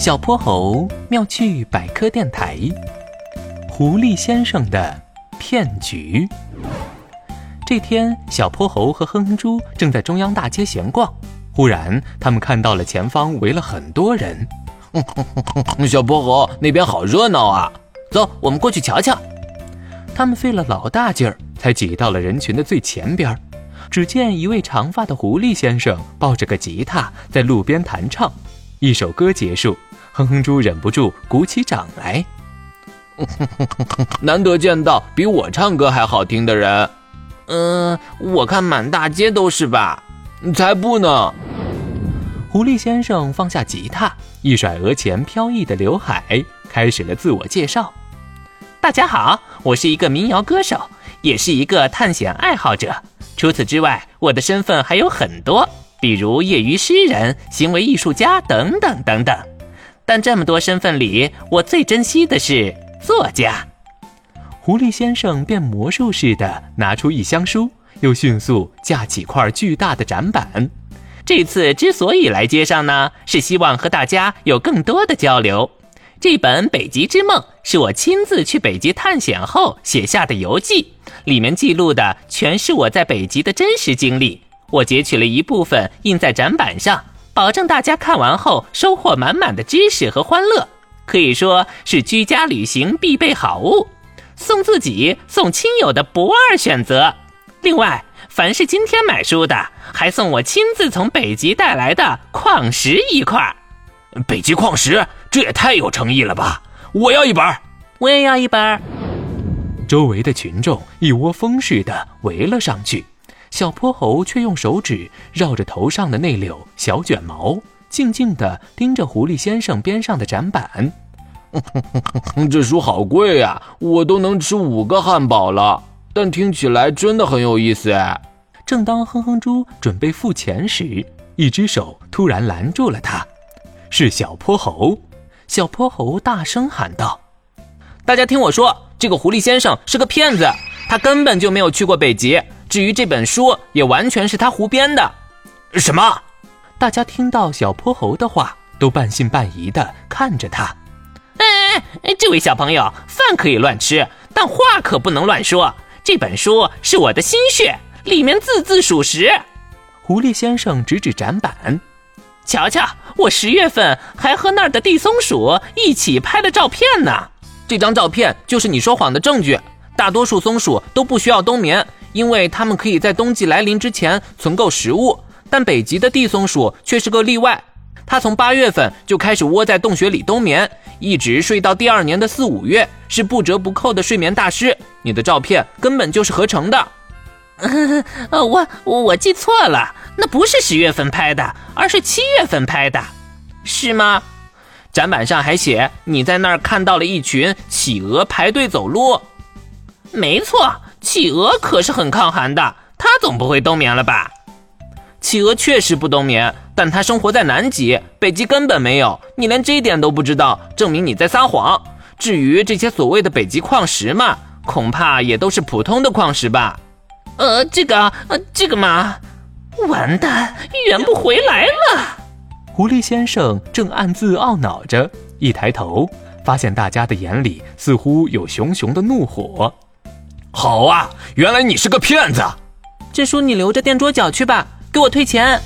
小泼猴妙趣百科电台，狐狸先生的骗局。这天，小泼猴和哼哼猪正在中央大街闲逛，忽然他们看到了前方围了很多人。小泼猴，那边好热闹啊！走，我们过去瞧瞧。他们费了老大劲儿，才挤到了人群的最前边。只见一位长发的狐狸先生抱着个吉他在路边弹唱，一首歌结束。哼哼猪忍不住鼓起掌来，难得见到比我唱歌还好听的人。嗯，我看满大街都是吧？才不呢！狐狸先生放下吉他，一甩额前飘逸的刘海，开始了自我介绍：“大家好，我是一个民谣歌手，也是一个探险爱好者。除此之外，我的身份还有很多，比如业余诗人、行为艺术家等等等等。”但这么多身份里，我最珍惜的是作家。狐狸先生变魔术似的拿出一箱书，又迅速架起块巨大的展板。这次之所以来街上呢，是希望和大家有更多的交流。这本《北极之梦》是我亲自去北极探险后写下的游记，里面记录的全是我在北极的真实经历。我截取了一部分印在展板上。保证大家看完后收获满满的知识和欢乐，可以说是居家旅行必备好物，送自己、送亲友的不二选择。另外，凡是今天买书的，还送我亲自从北极带来的矿石一块。北极矿石，这也太有诚意了吧！我要一本，我也要一本。周围的群众一窝蜂似的围了上去。小泼猴却用手指绕着头上的那绺小卷毛，静静地盯着狐狸先生边上的展板。这书好贵呀，我都能吃五个汉堡了。但听起来真的很有意思哎。正当哼哼猪准备付钱时，一只手突然拦住了他，是小泼猴。小泼猴大声喊道：“大家听我说，这个狐狸先生是个骗子，他根本就没有去过北极。”至于这本书，也完全是他胡编的。什么？大家听到小泼猴的话，都半信半疑的看着他。哎哎，这位小朋友，饭可以乱吃，但话可不能乱说。这本书是我的心血，里面字字属实。狐狸先生指指展板，瞧瞧，我十月份还和那儿的地松鼠一起拍了照片呢。这张照片就是你说谎的证据。大多数松鼠都不需要冬眠。因为它们可以在冬季来临之前存够食物，但北极的地松鼠却是个例外。它从八月份就开始窝在洞穴里冬眠，一直睡到第二年的四五月，是不折不扣的睡眠大师。你的照片根本就是合成的。呃，我我记错了，那不是十月份拍的，而是七月份拍的，是吗？展板上还写你在那儿看到了一群企鹅排队走路。没错。企鹅可是很抗寒的，它总不会冬眠了吧？企鹅确实不冬眠，但它生活在南极，北极根本没有。你连这一点都不知道，证明你在撒谎。至于这些所谓的北极矿石嘛，恐怕也都是普通的矿石吧？呃，这个，呃，这个嘛，完蛋，圆不回来了。狐狸先生正暗自懊恼着，一抬头，发现大家的眼里似乎有熊熊的怒火。好啊，原来你是个骗子！这书你留着垫桌角去吧，给我退钱。